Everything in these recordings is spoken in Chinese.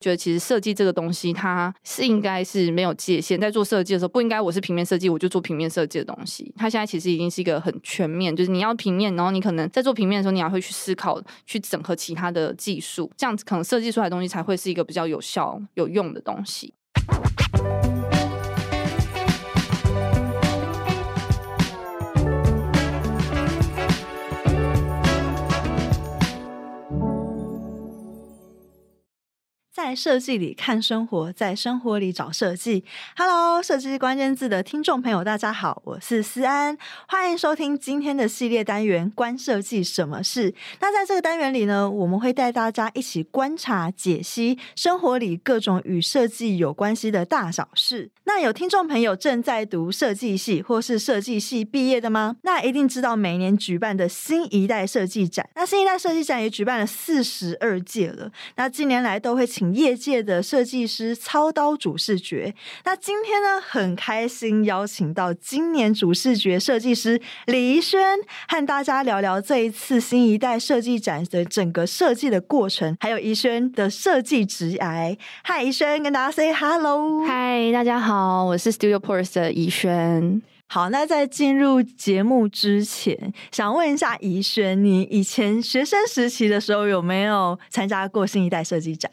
觉得其实设计这个东西，它是应该是没有界限。在做设计的时候，不应该我是平面设计，我就做平面设计的东西。它现在其实已经是一个很全面，就是你要平面，然后你可能在做平面的时候，你还会去思考、去整合其他的技术，这样子可能设计出来的东西才会是一个比较有效、有用的东西。在设计里看生活，在生活里找设计。Hello，设计关键字的听众朋友，大家好，我是思安，欢迎收听今天的系列单元《关设计什么事》。那在这个单元里呢，我们会带大家一起观察、解析生活里各种与设计有关系的大小事。那有听众朋友正在读设计系或是设计系毕业的吗？那一定知道每年举办的新一代设计展。那新一代设计展也举办了四十二届了。那近年来都会请业界的设计师操刀主视觉。那今天呢，很开心邀请到今年主视觉设计师李怡轩，和大家聊聊这一次新一代设计展的整个设计的过程，还有怡轩的设计职涯。嗨，怡轩，跟大家 say hello。嗨，大家好，我是 Studio Pores 的怡萱。好，那在进入节目之前，想问一下怡轩，你以前学生时期的时候有没有参加过新一代设计展？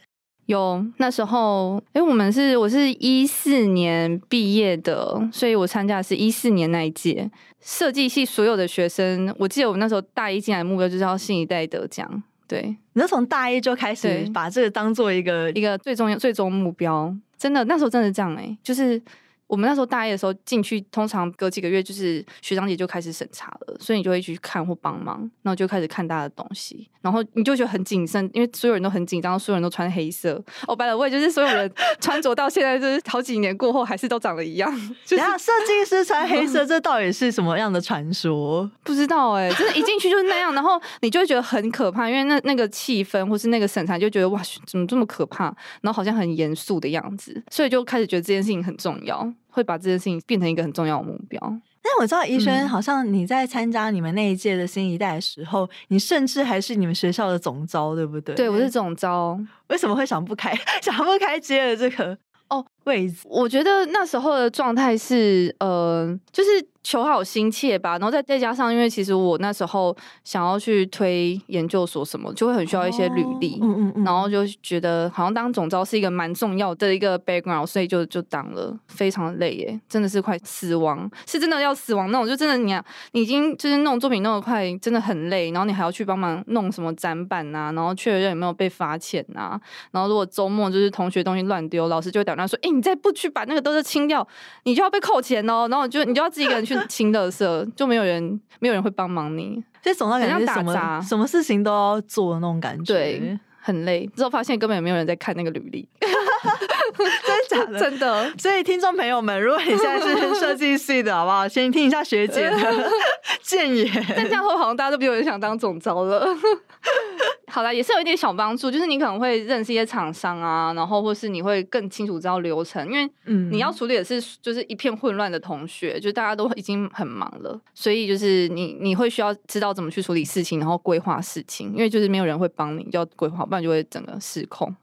有，那时候，哎，我们是我是一四年毕业的，所以我参加的是一四年那一届设计系所有的学生。我记得我们那时候大一进来的目标就是要新一代得奖。对，你就从大一就开始把这个当做一个一个最重要最终目标。真的，那时候真的是这样哎、欸，就是。我们那时候大一的时候进去，通常隔几个月就是学长姐就开始审查了，所以你就会去看或帮忙，然后就开始看大家的东西，然后你就觉得很谨慎，因为所有人都很紧张，所有人都穿黑色。哦，by the way，就是所有人 穿着到现在就是好几年过后还是都长得一样。然后，设计师穿黑色，这到底是什么样的传说？不知道哎、欸，真的，一进去就是那样，然后你就会觉得很可怕，因为那那个气氛或是那个审查，就觉得哇，怎么这么可怕？然后好像很严肃的样子，所以就开始觉得这件事情很重要。会把这件事情变成一个很重要的目标。但我知道医生好像你在参加你们那一届的新一代的时候，你甚至还是你们学校的总招，对不对？对，我是总招。为什么会想不开，想不开接了这个哦位置？我觉得那时候的状态是，呃，就是。求好心切吧，然后再再加上，因为其实我那时候想要去推研究所什么，就会很需要一些履历，嗯嗯嗯，然后就觉得好像当总招是一个蛮重要的一个 background，所以就就当了，非常的累耶，真的是快死亡，是真的要死亡那种，就真的你你已经就是弄作品弄得快，真的很累，然后你还要去帮忙弄什么展板啊，然后确认有没有被罚钱啊，然后如果周末就是同学东西乱丢，老师就会打电话说，哎，你再不去把那个都是清掉，你就要被扣钱哦，然后就你就要自己一个人去。清垃圾 就没有人，没有人会帮忙你，所以总到感觉是什么什么事情都要做的那种感觉，对，很累。之后发现根本也没有人在看那个履历，真的假的？真的。所以听众朋友们，如果你现在是设计系的，好不好？先听一下学姐的 建言。但这样后好像大家都比较想当总招了。好了，也是有一点小帮助，就是你可能会认识一些厂商啊，然后或是你会更清楚知道流程，因为你要处理的是就是一片混乱的同学，就大家都已经很忙了，所以就是你你会需要知道怎么去处理事情，然后规划事情，因为就是没有人会帮你，就要规划，不然就会整个失控啊，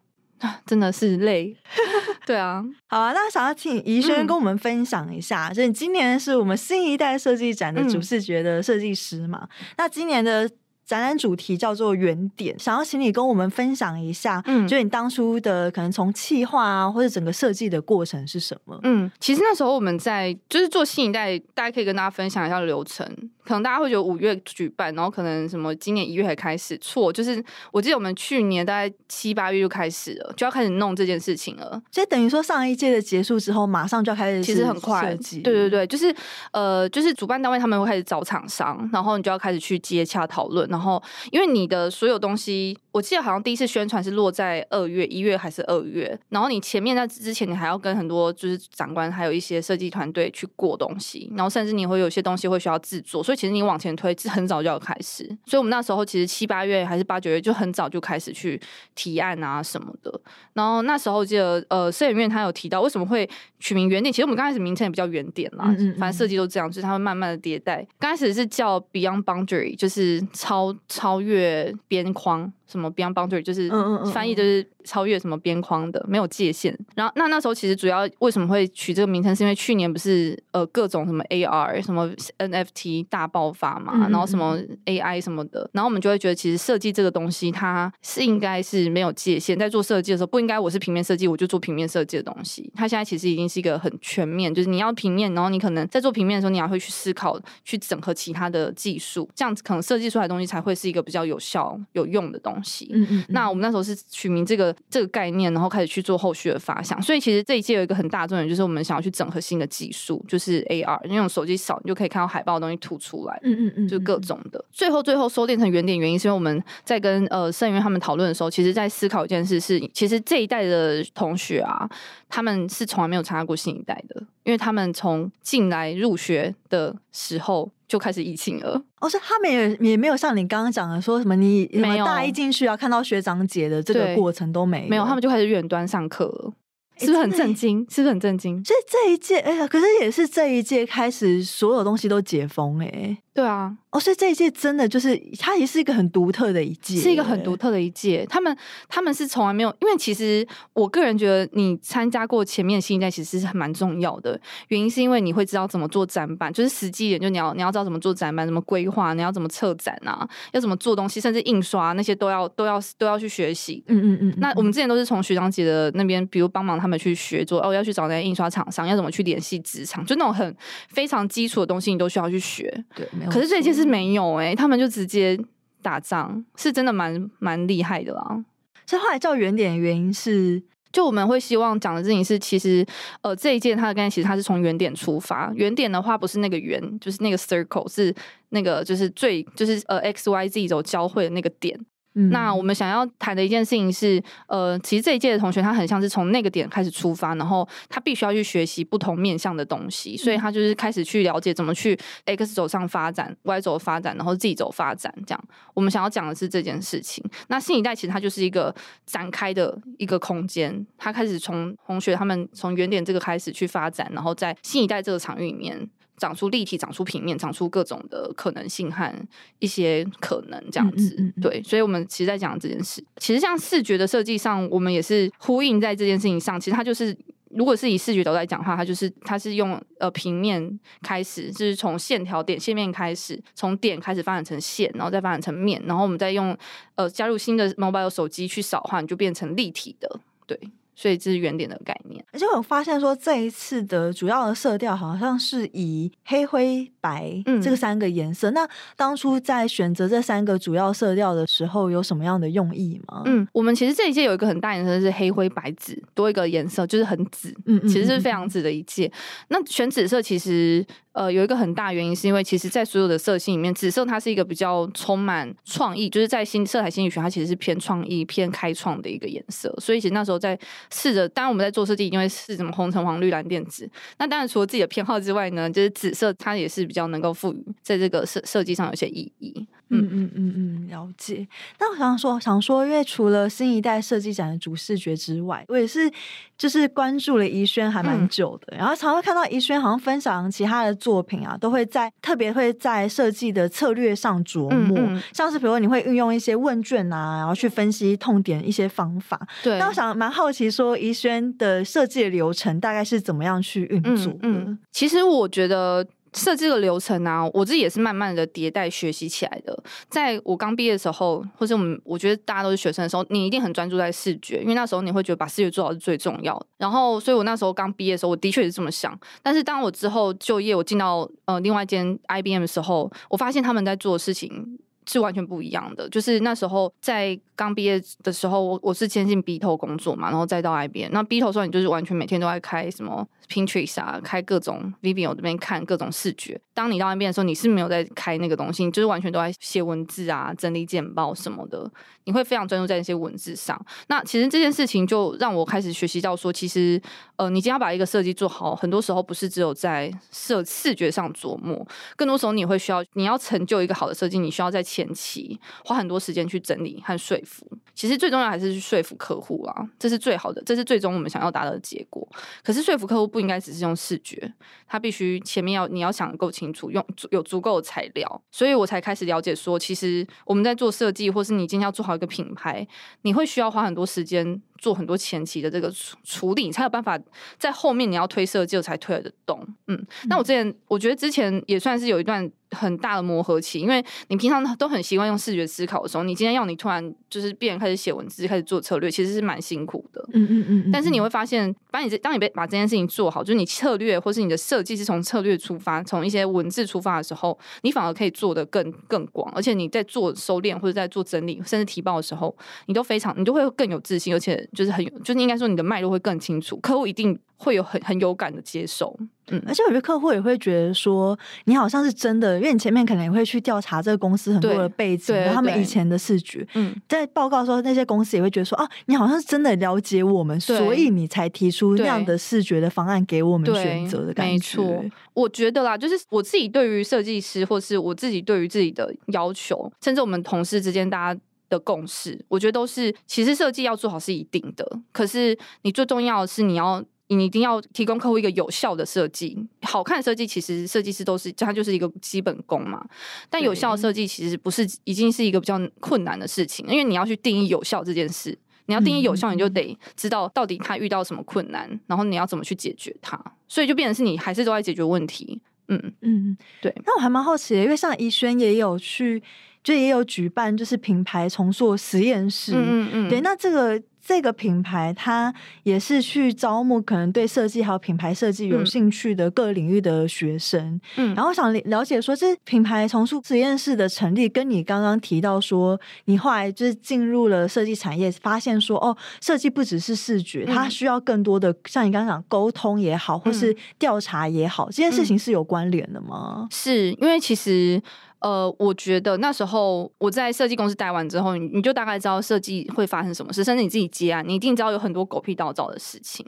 真的是累。对啊，好啊，那想要请怡轩跟我们分享一下，嗯、就你今年是我们新一代设计展的主视觉的设计师嘛？嗯、那今年的。展览主题叫做原点，想要请你跟我们分享一下，嗯，就你当初的可能从企划啊，或者整个设计的过程是什么？嗯，其实那时候我们在就是做新一代，大家可以跟大家分享一下流程。可能大家会觉得五月举办，然后可能什么今年一月才开始，错，就是我记得我们去年大概七八月就开始了，就要开始弄这件事情了。所以等于说上一届的结束之后，马上就要开始，其实很快。对对对，就是呃，就是主办单位他们会开始找厂商，然后你就要开始去接洽讨论，然后因为你的所有东西，我记得好像第一次宣传是落在二月，一月还是二月，然后你前面在之前你还要跟很多就是长官还有一些设计团队去过东西，然后甚至你会有些东西会需要制作，所以。其实你往前推是很早就要开始，所以我们那时候其实七八月还是八九月就很早就开始去提案啊什么的。然后那时候记得呃，摄影院他有提到为什么会取名原点，其实我们刚开始名称也比较原点啦，嗯嗯嗯，反正设计都这样，就是他会慢慢的迭代。刚开始是叫 Beyond Boundary，就是超超越边框。什么 Beyond Boundary，就是翻译就是超越什么边框的，没有界限。然后那那时候其实主要为什么会取这个名称，是因为去年不是呃各种什么 AR、什么 NFT 大爆发嘛，然后什么 AI 什么的，然后我们就会觉得其实设计这个东西它是应该是没有界限，在做设计的时候不应该我是平面设计我就做平面设计的东西，它现在其实已经是一个很全面，就是你要平面，然后你可能在做平面的时候，你还会去思考去整合其他的技术，这样子可能设计出来的东西才会是一个比较有效有用的东西。嗯嗯。那我们那时候是取名这个这个概念，然后开始去做后续的发想。所以其实这一届有一个很大重点，就是我们想要去整合新的技术，就是 AR，那种手机扫你就可以看到海报的东西吐出来。嗯嗯嗯。就各种的。最后最后收敛成原点原因，是因为我们在跟呃盛元他们讨论的时候，其实在思考一件事是，其实这一代的同学啊，他们是从来没有参加过新一代的，因为他们从进来入学的时候。就开始疫情了。哦，是他们也也没有像你刚刚讲的说什么，你没有大一进去要看到学长姐的这个过程都没有，没有，他们就开始远端上课了，是不是很震惊？是不是很震惊？所以这一届，哎呀，可是也是这一届开始，所有东西都解封，哎，对啊。哦，所以这一届真的就是它也是一个很独特的一届，是一个很独特的一届。他们他们是从来没有，因为其实我个人觉得，你参加过前面新一代其实是蛮重要的。原因是因为你会知道怎么做展板，就是实际一点，就你要你要知道怎么做展板，怎么规划，你要怎么策展啊，要怎么做东西，甚至印刷那些都要都要都要去学习。嗯嗯嗯。那我们之前都是从学长姐的那边，比如帮忙他们去学做，哦，要去找那些印刷厂商，要怎么去联系职场，就那种很非常基础的东西，你都需要去学。对，没有。可是这一届是没有哎、欸，他们就直接打仗，是真的蛮蛮厉害的啦。所以后来叫原点的原因是，就我们会希望讲的事情是，其实呃这一届它的概念其实它是从原点出发。原点的话不是那个圆，就是那个 circle，是那个就是最就是呃 x y z 轴交汇的那个点。嗯、那我们想要谈的一件事情是，呃，其实这一届的同学他很像是从那个点开始出发，然后他必须要去学习不同面向的东西，所以他就是开始去了解怎么去 X 轴上发展，Y 轴发展，然后 Z 轴发展，这样。我们想要讲的是这件事情。那新一代其实它就是一个展开的一个空间，他开始从同学他们从原点这个开始去发展，然后在新一代这个场域里面。长出立体，长出平面，长出各种的可能性和一些可能这样子，嗯嗯嗯、对，所以我们其实在讲这件事。其实像视觉的设计上，我们也是呼应在这件事情上。其实它就是，如果是以视觉轴来讲的话，它就是它是用呃平面开始，就是从线条点线面开始，从点开始发展成线，然后再发展成面，然后我们再用呃加入新的 mobile 手机去扫的话，你就变成立体的，对。所以这是原点的概念，而且我发现说这一次的主要的色调好像是以黑灰白这个三个颜色。嗯、那当初在选择这三个主要色调的时候，有什么样的用意吗？嗯，我们其实这一届有一个很大颜色是黑灰白紫，多一个颜色就是很紫，嗯，嗯，嗯，其实是非常紫的一届。那选紫色其实。呃，有一个很大原因，是因为其实，在所有的色系里面，紫色它是一个比较充满创意，就是在新色彩心理学，它其实是偏创意、偏开创的一个颜色。所以，其实那时候在试着，当然我们在做设计，因为是什么红橙黄绿蓝靛紫。那当然，除了自己的偏好之外呢，就是紫色它也是比较能够赋予在这个设设计上有些意义。嗯嗯嗯嗯，了解。那我想说，想说，因为除了新一代设计展的主视觉之外，我也是就是关注了宜轩还蛮久的，嗯、然后常常看到宜轩好像分享其他的作品啊，都会在特别会在设计的策略上琢磨，嗯嗯、像是比如说你会运用一些问卷啊，然后去分析痛点一些方法。对。那我想蛮好奇，说宜轩的设计的流程大概是怎么样去运作的？其实我觉得。设计的流程啊，我自己也是慢慢的迭代学习起来的。在我刚毕业的时候，或者我们我觉得大家都是学生的时候，你一定很专注在视觉，因为那时候你会觉得把视觉做好是最重要的。然后，所以我那时候刚毕业的时候，我的确也是这么想。但是当我之后就业，我进到呃另外一间 IBM 的时候，我发现他们在做的事情是完全不一样的。就是那时候在刚毕业的时候，我我是先进 B 头工作嘛，然后再到 I B。那 B 头时候，你就是完全每天都在开什么？Pinterest 啊，开各种 Vimeo 这边看各种视觉。当你到那边的时候，你是没有在开那个东西，你就是完全都在写文字啊、整理简报什么的。你会非常专注在那些文字上。那其实这件事情就让我开始学习到说，其实呃，你今天要把一个设计做好，很多时候不是只有在设视觉上琢磨，更多时候你会需要，你要成就一个好的设计，你需要在前期，花很多时间去整理和说服。其实最重要还是去说服客户啊，这是最好的，这是最终我们想要达到的结果。可是说服客户不应该只是用视觉，他必须前面要你要想够清楚，用有足够的材料。所以我才开始了解说，其实我们在做设计，或是你今天要做好一个品牌，你会需要花很多时间。做很多前期的这个处处理，你才有办法在后面你要推设计才推得动。嗯，那我之前我觉得之前也算是有一段很大的磨合期，因为你平常都很习惯用视觉思考的时候，你今天要你突然就是变开始写文字，开始做策略，其实是蛮辛苦的。嗯嗯嗯。但是你会发现，把你这当你被把这件事情做好，就是你策略或是你的设计是从策略出发，从一些文字出发的时候，你反而可以做得更更广，而且你在做收敛或者在做整理，甚至提报的时候，你都非常你都会更有自信，而且。就是很有，就是应该说你的脉络会更清楚，客户一定会有很很有感的接受，嗯，而且我觉得客户也会觉得说你好像是真的，因为你前面可能也会去调查这个公司很多的背景，然后他们以前的视觉，嗯，在报告的时候那些公司也会觉得说啊，你好像是真的了解我们，所以你才提出那样的视觉的方案给我们选择的感觉。没错，我觉得啦，就是我自己对于设计师，或是我自己对于自己的要求，甚至我们同事之间大家。的共识，我觉得都是，其实设计要做好是一定的，可是你最重要的是你要，你一定要提供客户一个有效的设计，好看的设计其实设计师都是，它就是一个基本功嘛。但有效的设计其实不是，已经是一个比较困难的事情，因为你要去定义有效这件事，你要定义有效，你就得知道到底他遇到什么困难，然后你要怎么去解决它，所以就变成是你还是都在解决问题。嗯嗯，对。那我还蛮好奇的，因为像怡萱也有去。就也有举办，就是品牌重塑实验室。嗯嗯嗯，对，那这个这个品牌，它也是去招募可能对设计还有品牌设计有兴趣的各领域的学生。嗯，然后想了解说，这品牌重塑实验室的成立，跟你刚刚提到说，你后来就是进入了设计产业，发现说，哦，设计不只是视觉，它需要更多的，像你刚刚讲沟通也好，或是调查也好，这件事情是有关联的吗？是因为其实。呃，我觉得那时候我在设计公司待完之后，你你就大概知道设计会发生什么事，甚至你自己接案，你一定知道有很多狗屁倒灶的事情。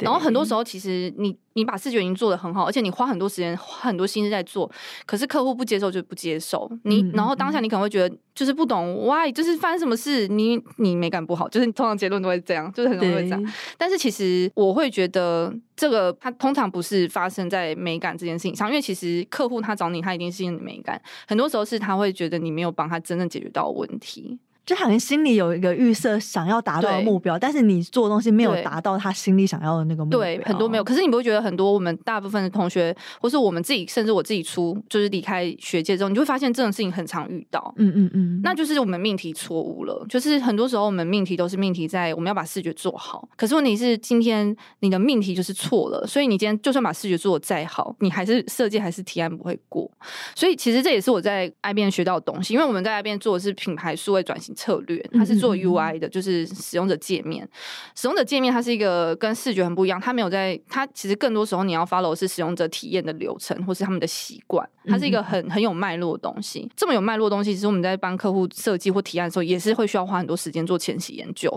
然后很多时候，其实你你把视觉已经做得很好，而且你花很多时间、花很多心思在做，可是客户不接受就不接受。你然后当下你可能会觉得就是不懂，why，就是发生什么事，你你美感不好，就是通常结论都会这样，就是很容易会这样。但是其实我会觉得。这个它通常不是发生在美感这件事情上，因为其实客户他找你，他一定是因为美感，很多时候是他会觉得你没有帮他真正解决到问题。就好像心里有一个预设，想要达到的目标，但是你做的东西没有达到他心里想要的那个目标。对，很多没有。可是你不会觉得很多我们大部分的同学，或是我们自己，甚至我自己出，就是离开学界之后，你就会发现这种事情很常遇到。嗯嗯嗯，那就是我们命题错误了。就是很多时候我们命题都是命题在我们要把视觉做好，可是问题是今天你的命题就是错了，所以你今天就算把视觉做的再好，你还是设计还是提案不会过。所以其实这也是我在 IBM 学到的东西，因为我们在 IBM 做的是品牌数位转型策略，它是。做 UI 的，就是使用者界面。使用者界面它是一个跟视觉很不一样，它没有在，它其实更多时候你要 follow 是使用者体验的流程，或是他们的习惯。它是一个很很有脉络的东西。这么有脉络的东西，其实我们在帮客户设计或提案的时候，也是会需要花很多时间做前期研究。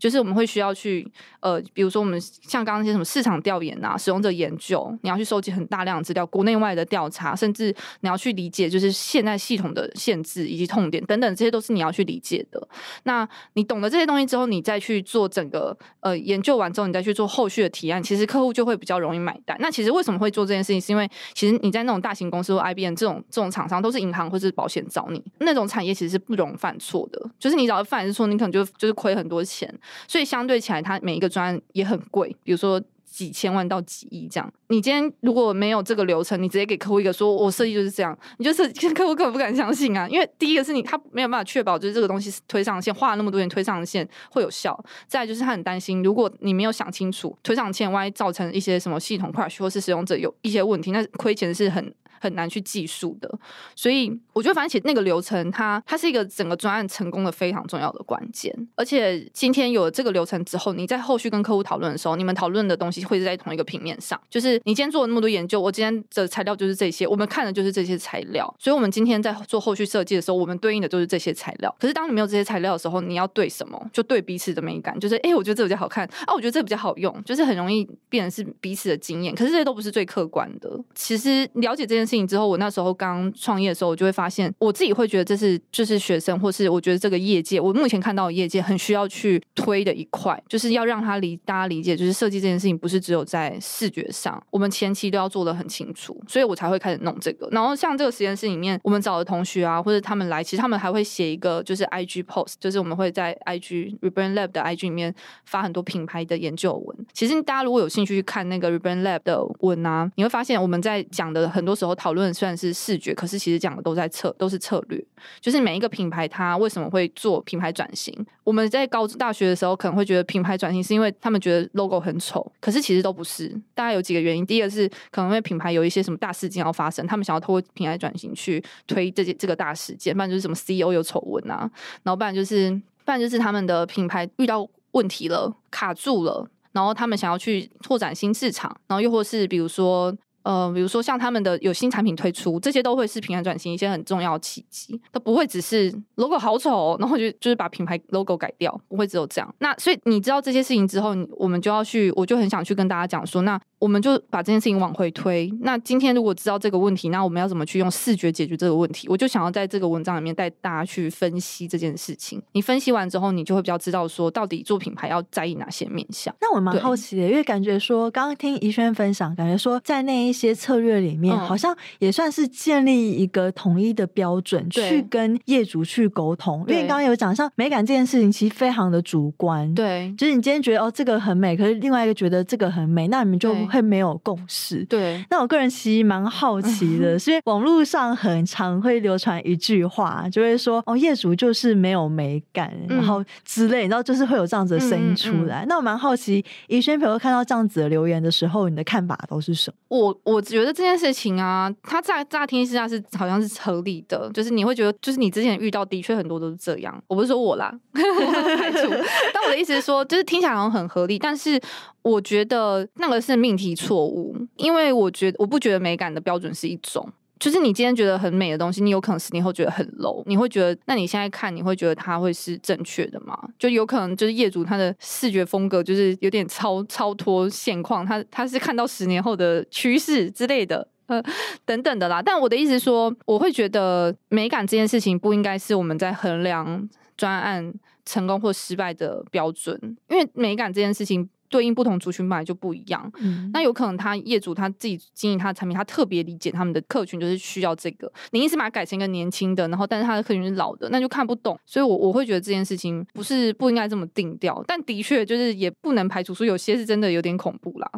就是我们会需要去呃，比如说我们像刚刚那些什么市场调研啊、使用者研究，你要去收集很大量的资料，国内外的调查，甚至你要去理解就是现在系统的限制以及痛点等等，这些都是你要去理解的。那你懂得这些东西之后，你再去做整个呃研究完之后，你再去做后续的提案，其实客户就会比较容易买单。那其实为什么会做这件事情？是因为其实你在那种大型公司或 IBM 这种这种厂商，都是银行或是保险找你那种产业，其实是不容犯错的。就是你只要犯一次错，你可能就就是亏很多钱。所以相对起来，它每一个专也很贵，比如说几千万到几亿这样。你今天如果没有这个流程，你直接给客户一个说，我设计就是这样，你就是客户根本不敢相信啊。因为第一个是你他没有办法确保，就是这个东西推上线，花了那么多钱推上线会有效。再就是他很担心，如果你没有想清楚，推上线万一造成一些什么系统 crash 或是使用者有一些问题，那亏钱是很。很难去计数的，所以我觉得，反正其实那个流程它，它是一个整个专案成功的非常重要的关键。而且今天有了这个流程之后，你在后续跟客户讨论的时候，你们讨论的东西会是在同一个平面上。就是你今天做了那么多研究，我今天的材料就是这些，我们看的就是这些材料。所以，我们今天在做后续设计的时候，我们对应的都是这些材料。可是，当你没有这些材料的时候，你要对什么？就对彼此的美感，就是哎、我觉得这比较好看啊，我觉得这比较好用，就是很容易变成是彼此的经验。可是这些都不是最客观的。其实了解这件事事情之后，我那时候刚创业的时候，我就会发现，我自己会觉得这是就是学生，或是我觉得这个业界，我目前看到的业界很需要去推的一块，就是要让他理大家理解，就是设计这件事情不是只有在视觉上，我们前期都要做的很清楚，所以我才会开始弄这个。然后像这个实验室里面，我们找的同学啊，或者他们来，其实他们还会写一个就是 IG post，就是我们会在 IG Rebrand Lab 的 IG 里面发很多品牌的研究文。其实大家如果有兴趣去看那个 Rebrand Lab 的文啊，你会发现我们在讲的很多时候讨论虽然是视觉，可是其实讲的都在策都是策略，就是每一个品牌它为什么会做品牌转型。我们在高中大学的时候可能会觉得品牌转型是因为他们觉得 logo 很丑，可是其实都不是。大概有几个原因，第一个是可能因为品牌有一些什么大事件要发生，他们想要透过品牌转型去推这些这个大事件，不然就是什么 CEO 有丑闻啊，然后不然就是不然就是他们的品牌遇到问题了，卡住了。然后他们想要去拓展新市场，然后又或是比如说，呃，比如说像他们的有新产品推出，这些都会是品牌转型一些很重要的契机，它不会只是 logo 好丑哦，然后就就是把品牌 logo 改掉，不会只有这样。那所以你知道这些事情之后，我们就要去，我就很想去跟大家讲说，那。我们就把这件事情往回推。那今天如果知道这个问题，那我们要怎么去用视觉解决这个问题？我就想要在这个文章里面带大家去分析这件事情。你分析完之后，你就会比较知道说，到底做品牌要在意哪些面向。那我蛮好奇的，因为感觉说，刚刚听怡萱分享，感觉说在那一些策略里面，嗯、好像也算是建立一个统一的标准，去跟业主去沟通。因为刚刚有讲，像美感这件事情，其实非常的主观。对，就是你今天觉得哦这个很美，可是另外一个觉得这个很美，那你们就。会没有共识。对，那我个人其实蛮好奇的，是因为网络上很常会流传一句话，就会说哦，业主就是没有美感，嗯、然后之类，然后就是会有这样子的声音出来。那我蛮好奇，宜轩朋友看到这样子的留言的时候，你的看法都是什么？我我觉得这件事情啊，他乍乍听之下是好像是合理的，就是你会觉得，就是你之前遇到的确很多都是这样。我不是说我啦，我排除，但我的意思是说，就是听起来好像很合理，但是。我觉得那个是命题错误，因为我觉得我不觉得美感的标准是一种，就是你今天觉得很美的东西，你有可能十年后觉得很 low，你会觉得，那你现在看你会觉得它会是正确的吗？就有可能就是业主他的视觉风格就是有点超超脱现况，他他是看到十年后的趋势之类的，呃等等的啦。但我的意思说，我会觉得美感这件事情不应该是我们在衡量专案成功或失败的标准，因为美感这件事情。对应不同族群本来就不一样，嗯，那有可能他业主他自己经营他的产品，他特别理解他们的客群就是需要这个。你一直把它改成一个年轻的，然后但是他的客群是老的，那就看不懂。所以我，我我会觉得这件事情不是不应该这么定调，但的确就是也不能排除说有些是真的有点恐怖啦。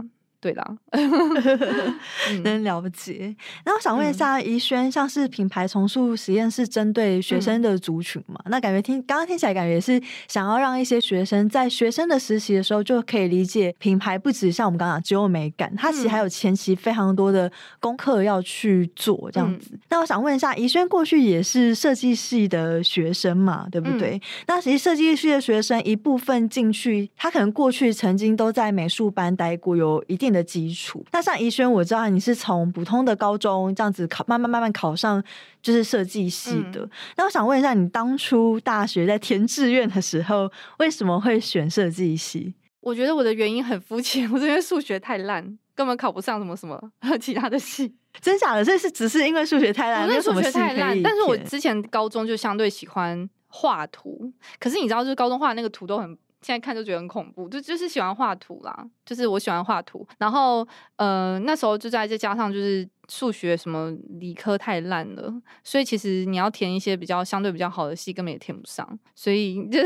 对啦，能了解。那我想问一下怡轩，像是品牌重塑实验室针对学生的族群嘛？嗯、那感觉听刚刚听起来，感觉也是想要让一些学生在学生的实习的时候就可以理解品牌，不止像我们刚刚讲只有美感，它其实还有前期非常多的功课要去做这样子。嗯、那我想问一下，怡轩过去也是设计系的学生嘛？对不对？嗯、那其实设计系的学生一部分进去，他可能过去曾经都在美术班待过，有一定的基础。那像怡萱，我知道你是从普通的高中这样子考，慢慢慢慢考上就是设计系的。嗯、那我想问一下，你当初大学在填志愿的时候，为什么会选设计系？我觉得我的原因很肤浅，我这边数学太烂，根本考不上什么什么 其他的系。真假的？这是只是因为数学太烂，没有什么系可以填。但是我之前高中就相对喜欢画图，可是你知道，就是高中画的那个图都很。现在看就觉得很恐怖，就就是喜欢画图啦，就是我喜欢画图，然后呃那时候就在再加上就是数学什么理科太烂了，所以其实你要填一些比较相对比较好的系根本也填不上，所以 就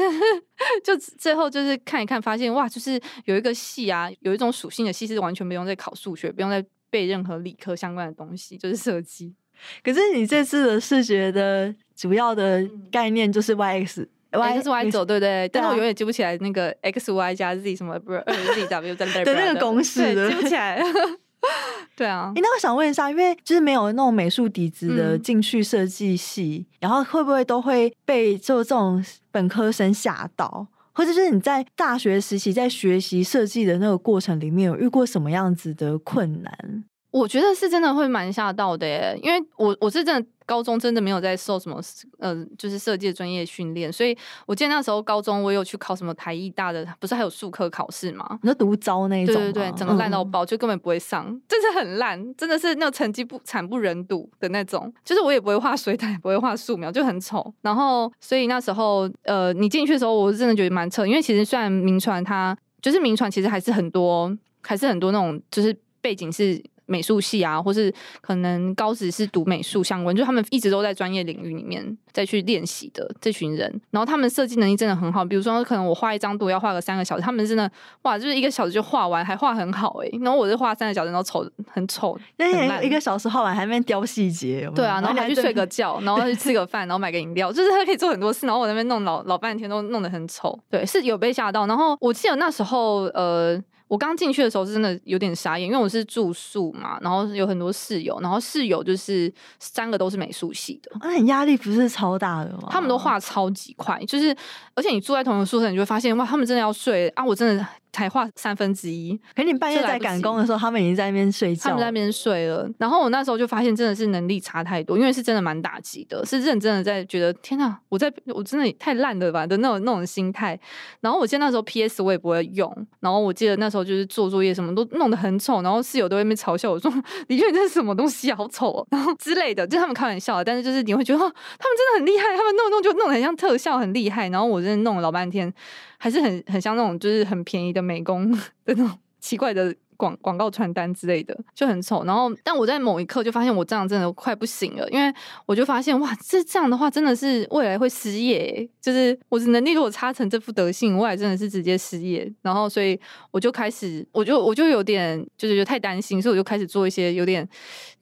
就最后就是看一看发现哇，就是有一个系啊，有一种属性的系是完全不用再考数学，不用再背任何理科相关的东西，就是设计。可是你这次的视觉的主要的概念就是 Y X。Y 是 Y 轴，对不对？但是我永远记不起来那个 X Y 加 Z 什么，不是 Z W 在那的那个公式，记不起来。对啊，哎那我想问一下，因为就是没有那种美术底子的进去设计系，然后会不会都会被就这种本科生吓到？或者是你在大学时期在学习设计的那个过程里面，有遇过什么样子的困难？我觉得是真的会蛮吓到的耶，因为我我是真的。高中真的没有在受什么呃，就是设计专业训练，所以我记得那时候高中我有去考什么台艺大的，不是还有术科考试吗？你说独招那一种？对对对，整个烂到爆，嗯、就根本不会上，真是很烂，真的是那种成绩不惨不忍睹的那种。就是我也不会画水彩，不会画素描，就很丑。然后所以那时候呃，你进去的时候，我真的觉得蛮扯，因为其实虽然名传它就是名传，其实还是很多，还是很多那种就是背景是。美术系啊，或是可能高职是读美术相关，就他们一直都在专业领域里面再去练习的这群人，然后他们设计能力真的很好。比如说，可能我画一张图要画个三个小时，他们真的哇，就是一个小时就画完，还画很好哎、欸。然后我就画三个小时，然后丑很丑，那一个小时画完还没雕细节，对啊，然后还去睡个觉，然后去吃个饭，然后买个饮料，就是他可以做很多事。然后我那边弄老老半天都弄得很丑，对，是有被吓到。然后我记得那时候呃。我刚进去的时候是真的有点傻眼，因为我是住宿嘛，然后有很多室友，然后室友就是三个都是美术系的，那你压力不是超大的吗？他们都画超级快，就是而且你住在同一个宿舍，你就会发现哇，他们真的要睡啊，我真的。才画三分之一，可你半夜在赶工的时候，他们已经在那边睡觉，他们在那边睡了。然后我那时候就发现，真的是能力差太多，因为是真的蛮打击的，是认真的在觉得天哪，我在我真的也太烂了吧的那种那种心态。然后我记得那时候 PS 我也不会用，然后我记得那时候就是做作业什么都弄得很丑，然后室友都在那边嘲笑我说：“李俊，你这是什么东西啊，好丑哦。”然后之类的，就他们开玩笑的，但是就是你会觉得哦，他们真的很厉害，他们弄弄就弄得很像特效，很厉害。然后我真的弄了老半天。还是很很像那种就是很便宜的美工 的那种 奇怪的广广告传单之类的，就很丑。然后，但我在某一刻就发现我这样真的快不行了，因为我就发现哇，这这样的话真的是未来会失业。就是我的能力如果差成这副德性，未来真的是直接失业。然后，所以我就开始，我就我就有点就是就太担心，所以我就开始做一些有点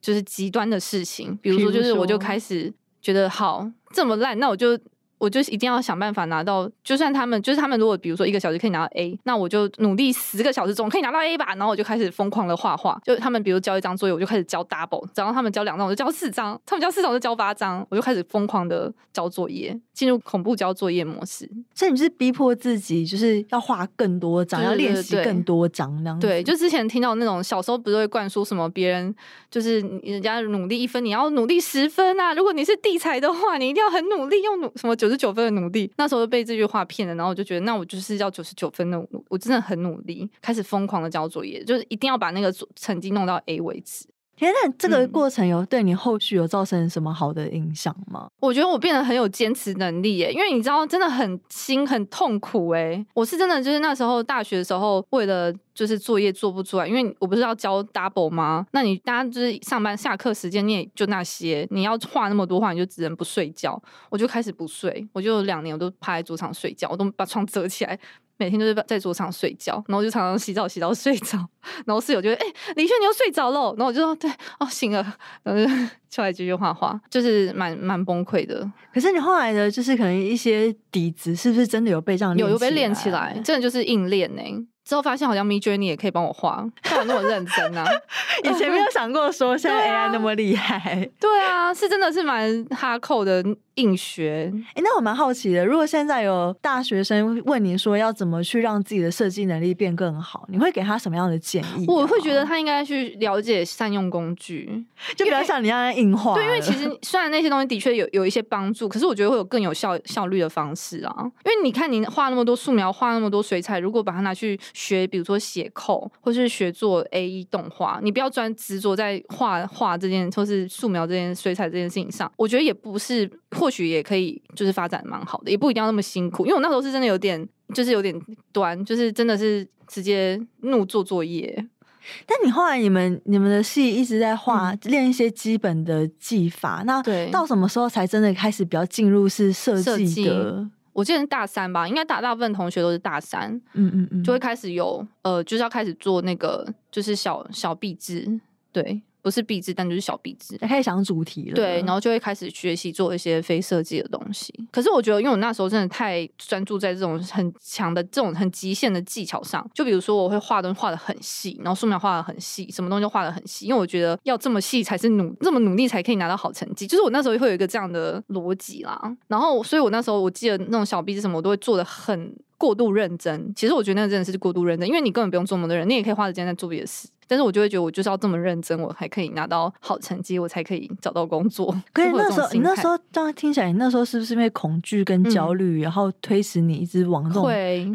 就是极端的事情，比如说就是我就开始觉得好这么烂，那我就。我就一定要想办法拿到，就算他们就是他们，如果比如说一个小时可以拿到 A，那我就努力十个小时总可以拿到 A 吧。然后我就开始疯狂的画画，就他们比如交一张作业，我就开始交 double，然后他们交两张，我就交四张，他们交四张我就交八张，我就开始疯狂的交作业，进入恐怖交作业模式。所以你就是逼迫自己，就是要画更多张，要练习更多张那样。对，就之前听到那种小时候不是会灌输什么别人就是人家努力一分，你要努力十分啊。如果你是地才的话，你一定要很努力，用努什么九十九分的努力，那时候被这句话骗了，然后我就觉得，那我就是要九十九分的，我真的很努力，开始疯狂的交作业，就是一定要把那个成绩弄到 A 为止。天，那这个过程有对你后续有造成什么好的影响吗？我觉得我变得很有坚持能力耶，因为你知道，真的很心很痛苦哎。我是真的就是那时候大学的时候，为了就是作业做不出来，因为我不是要交 double 吗？那你大家就是上班下课时间，你也就那些，你要画那么多画，你就只能不睡觉。我就开始不睡，我就两年我都趴在桌上睡觉，我都把窗折起来。每天都是在桌上睡觉，然后就常常洗澡洗到睡着，然后室友就会哎、欸，李轩你又睡着了，然后我就说对哦醒了，然后就 出来继续画画，就是蛮蛮崩溃的。可是你后来的，就是可能一些底子是不是真的有被这样有有被练起来？真的就是硬练呢、欸。之后发现好像 Midjourney 也可以帮我画，看我那么认真啊！以前没有想过说像 AI 那么厉害。对啊，是真的是蛮哈扣的硬学。哎、欸，那我蛮好奇的，如果现在有大学生问你说要怎么去让自己的设计能力变更好，你会给他什么样的建议？我会觉得他应该去了解善用工具，就比较像你那样硬画。对，因为其实虽然那些东西的确有有一些帮助，可是我觉得会有更有效效率的方式啊。因为你看你画那么多素描，画那么多水彩，如果把它拿去学，比如说写扣，或是学做 AE 动画，你不要专执着在画画这件，或是素描这件、水彩这件事情上。我觉得也不是，或许也可以，就是发展蛮好的，也不一定要那么辛苦。因为我那时候是真的有点，就是有点端，就是真的是直接怒做作业。但你后来你们你们的戏一直在画，练、嗯、一些基本的技法，那对到什么时候才真的开始比较进入是设计的？我记得是大三吧，应该大大部分同学都是大三，嗯嗯嗯，就会开始有呃，就是要开始做那个，就是小小壁纸，对。不是壁纸，但就是小壁纸，开始想主题了。对，然后就会开始学习做一些非设计的东西。可是我觉得，因为我那时候真的太专注在这种很强的、这种很极限的技巧上。就比如说，我会画东西画的很细，然后素描画的很细，什么东西都画的很细。因为我觉得要这么细才是努这么努力才可以拿到好成绩。就是我那时候会有一个这样的逻辑啦。然后，所以我那时候我记得那种小壁纸什么，我都会做的很。过度认真。其实我觉得那个真的是过度认真，因为你根本不用做梦的人，你也可以花时间在做别的事。但是我就会觉得，我就是要这么认真，我才可以拿到好成绩，我才可以找到工作。可是那时候，你那时候这样听起来，你那时候是不是因为恐惧跟焦虑，嗯、然后推使你一直往这种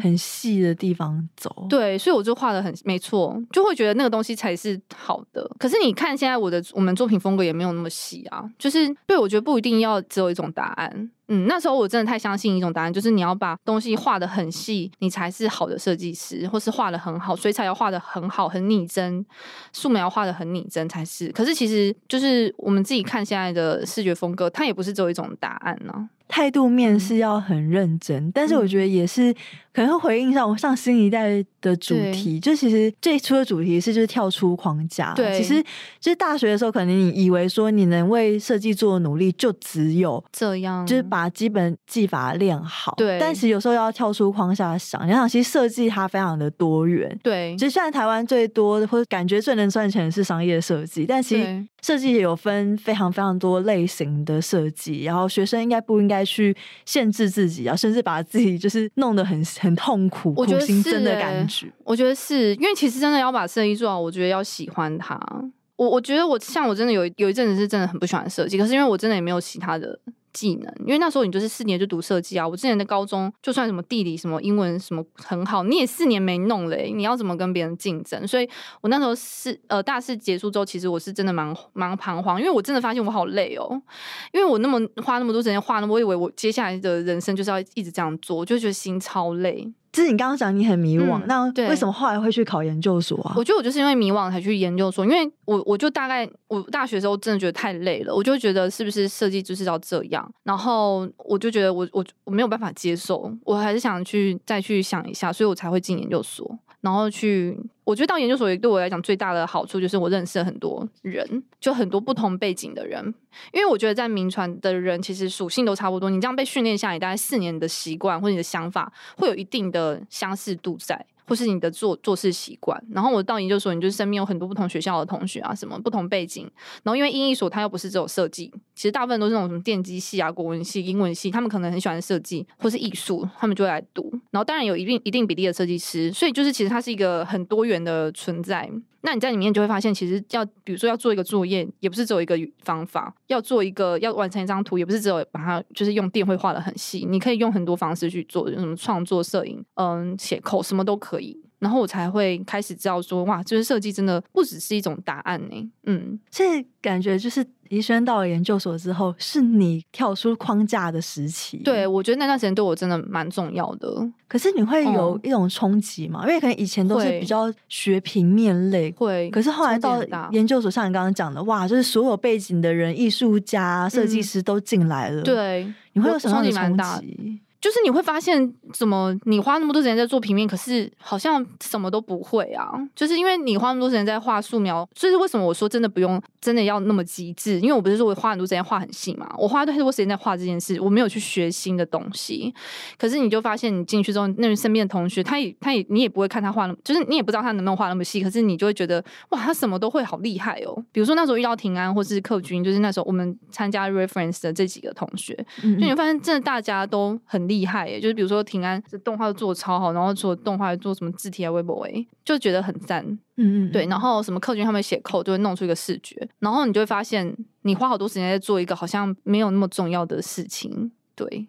很细的地方走？对，所以我就画的很没错，就会觉得那个东西才是好的。可是你看现在我的我们作品风格也没有那么细啊，就是对，我觉得不一定要只有一种答案。嗯，那时候我真的太相信一种答案，就是你要把东西画的很细，你才是好的设计师，或是画的很好，水彩要画的很好，很拟真，素描画的很拟真才是。可是其实就是我们自己看现在的视觉风格，它也不是只有一种答案呢、态度面是要很认真，嗯、但是我觉得也是可能会回应上上新一代的主题。就其实最初的主题是就是跳出框架。对，其实就是大学的时候，可能你以为说你能为设计做的努力就只有这样，就是把基本技法练好。对，但其实有时候要跳出框架想，你想其实设计它非常的多元。对，其实现在台湾最多的或者感觉最能赚钱的是商业设计，但其实设计也有分非常非常多类型的设计。然后学生应该不应该去限制自己啊，甚至把自己就是弄得很很痛苦，我觉得是、欸、苦行僧的感觉。我觉得是因为其实真的要把生意做好，我觉得要喜欢它。我我觉得我像我真的有有一阵子是真的很不喜欢设计，可是因为我真的也没有其他的。技能，因为那时候你就是四年就读设计啊。我之前的高中就算什么地理、什么英文、什么很好，你也四年没弄嘞、你要怎么跟别人竞争？所以我那时候是呃大四结束之后，其实我是真的蛮蛮彷徨，因为我真的发现我好累哦、因为我那么花那么多时间画，那么我以为我接下来的人生就是要一直这样做，我就觉得心超累。就是你刚刚讲你很迷惘，嗯、那为什么后来会去考研究所啊？我觉得我就是因为迷惘才去研究所，因为我我就大概我大学的时候真的觉得太累了，我就觉得是不是设计就是要这样，然后我就觉得我我我没有办法接受，我还是想去再去想一下，所以我才会进研究所。然后去，我觉得到研究所也对我来讲最大的好处就是我认识了很多人，就很多不同背景的人。因为我觉得在民传的人其实属性都差不多，你这样被训练下来，大概四年的习惯或者你的想法会有一定的相似度在。或是你的做做事习惯，然后我到研究所，你就身边有很多不同学校的同学啊，什么不同背景，然后因为英艺所它又不是只有设计，其实大部分都是那种什么电机系啊、国文系、英文系，他们可能很喜欢设计或是艺术，他们就会来读。然后当然有一定一定比例的设计师，所以就是其实它是一个很多元的存在。那你在里面就会发现，其实要比如说要做一个作业，也不是只有一个方法；要做一个要完成一张图，也不是只有把它就是用电绘画的很细。你可以用很多方式去做，用什么创作、摄影、嗯，写口什么都可以。然后我才会开始知道说，哇，就是设计真的不只是一种答案呢。嗯，所以感觉就是宜萱到了研究所之后，是你跳出框架的时期。对，我觉得那段时间对我真的蛮重要的。可是你会有一种冲击吗？嗯、因为可能以前都是比较学平面类，会。可是后来到研究所，像你刚刚讲的，哇，就是所有背景的人，艺术家、设计师都进来了。嗯、对，你会有什么样的冲击？就是你会发现，怎么你花那么多时间在做平面，可是好像什么都不会啊？就是因为你花那么多时间在画素描，所以为什么我说真的不用真的要那么极致？因为我不是说我花很多时间画很细嘛，我花太多时间在画这件事，我没有去学新的东西。可是你就发现，你进去之后，那身边的同学，他也他也你也不会看他画那么，就是你也不知道他能不能画那么细。可是你就会觉得，哇，他什么都会，好厉害哦！比如说那时候遇到平安或是克军，就是那时候我们参加 reference 的这几个同学，嗯嗯就你会发现真的大家都很厉害耶，就是比如。说平安这动画都做超好，然后做动画做什么字体啊、微博诶，就觉得很赞。嗯嗯，对。然后什么客军他们写 code 就会弄出一个视觉，然后你就会发现你花好多时间在做一个好像没有那么重要的事情。对。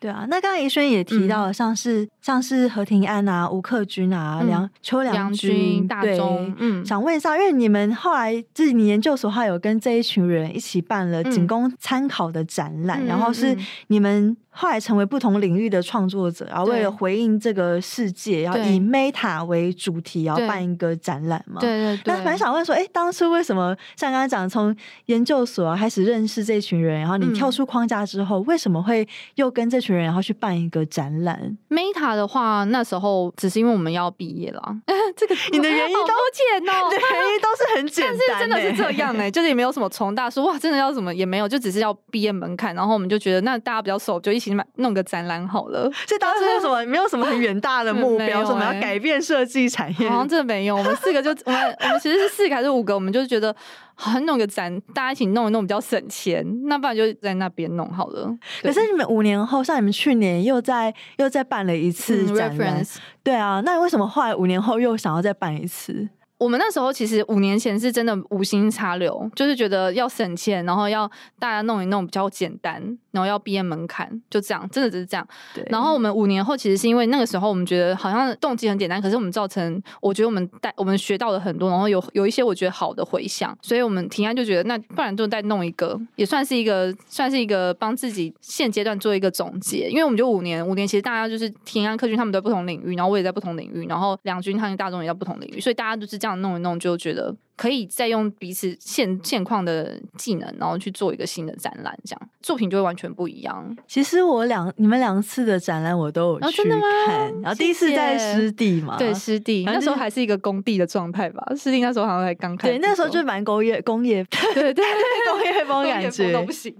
对啊，那刚刚宜萱也提到了，像是、嗯、像是何庭安啊、吴克军啊、梁、嗯、邱良军、大中，嗯，想问一下，因为你们后来自己研究所还有跟这一群人一起办了仅供参考的展览，嗯、然后是你们后来成为不同领域的创作者，然后为了回应这个世界，然后以 Meta 为主题，然后办一个展览嘛？对对对。那蛮想问说，哎，当初为什么像刚刚讲，从研究所啊开始认识这群人，然后你跳出框架之后，嗯、为什么会又跟这群人然后去办一个展览？Meta 的话，那时候只是因为我们要毕业了。这个你的原因都简哦，原因都是很简单，但是真的是这样哎、欸，就是也没有什么重大说哇，真的要什么也没有，就只是要毕业门槛，然后我们就觉得那大家比较熟，就一起买弄个展览好了。所以当时有什么没有什么很远大的目标，什么要改变设计产业？好像真的没有。我们四个就 我们我们其实是四个还是五个，我们就是觉得好像弄个展，大家一起弄一弄比较省钱，那不然就在那边弄好了。可是你们五年后，像你们去年又在又再办了一次展览，嗯、对啊，那你为什么后来五年后又想要再办一次？我们那时候其实五年前是真的无心插柳，就是觉得要省钱，然后要大家弄一弄比较简单，然后要毕业门槛，就这样，真的只是这样。对。然后我们五年后其实是因为那个时候我们觉得好像动机很简单，可是我们造成我觉得我们带我们学到了很多，然后有有一些我觉得好的回响，所以我们提案就觉得那不然就再弄一个，也算是一个算是一个帮自己现阶段做一个总结，因为我们就五年五年其实大家就是提案、客军他们在不同领域，然后我也在不同领域，然后两军他们大众也在不同领域，所以大家就是。这样弄一弄，就觉得可以再用彼此现现况的技能，然后去做一个新的展览，这样。作品就会完全不一样。其实我两你们两次的展览我都有去看，哦、然后第一次在湿地嘛，对湿地，那时候还是一个工地的状态吧。湿地那时候好像才刚开，对，那时候就蛮工业工业，对对对，工业风感觉。都不行。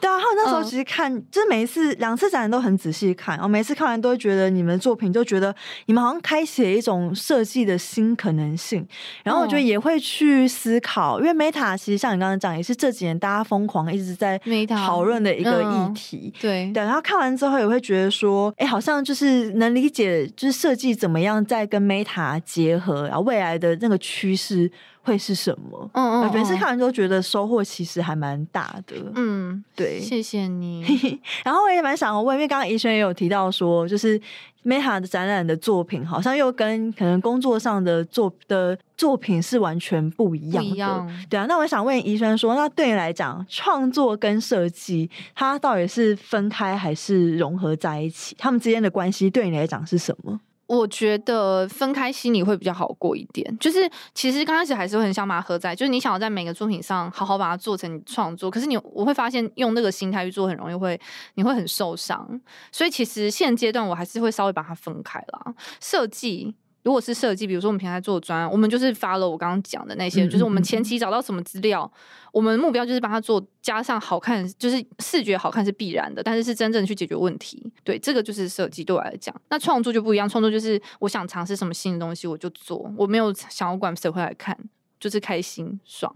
对啊，然后那时候其实看，嗯、就是每一次两次展览都很仔细看，然后每次看完都会觉得你们的作品，就觉得你们好像开启了一种设计的新可能性。然后我觉得也会去思考，嗯、因为 Meta 其实像你刚刚讲，也是这几年大家疯狂一直在讨论的一个议题。嗯、对对，然后看完之后也会觉得说，哎，好像就是能理解，就是设计怎么样在跟 Meta 结合，然后未来的那个趋势。会是什么？嗯嗯，每次看完都觉得收获其实还蛮大的。嗯，对，谢谢你。然后我也蛮想问，因为刚刚怡萱也有提到说，就是 Meta 的展览的作品，好像又跟可能工作上的作的作品是完全不一样的。一样。对啊，那我想问怡萱说，那对你来讲，创作跟设计，它到底是分开还是融合在一起？他们之间的关系对你来讲是什么？我觉得分开心里会比较好过一点。就是其实刚开始还是会很想把它合在，就是你想要在每个作品上好好把它做成创作，可是你我会发现用那个心态去做很容易会你会很受伤。所以其实现阶段我还是会稍微把它分开啦。设计。如果是设计，比如说我们平台做专案，我们就是 follow 我刚刚讲的那些，嗯、就是我们前期找到什么资料，嗯、我们目标就是帮他做，加上好看，就是视觉好看是必然的，但是是真正去解决问题。对，这个就是设计对我来讲。那创作就不一样，创作就是我想尝试什么新的东西，我就做，我没有想要管谁会来看，就是开心爽。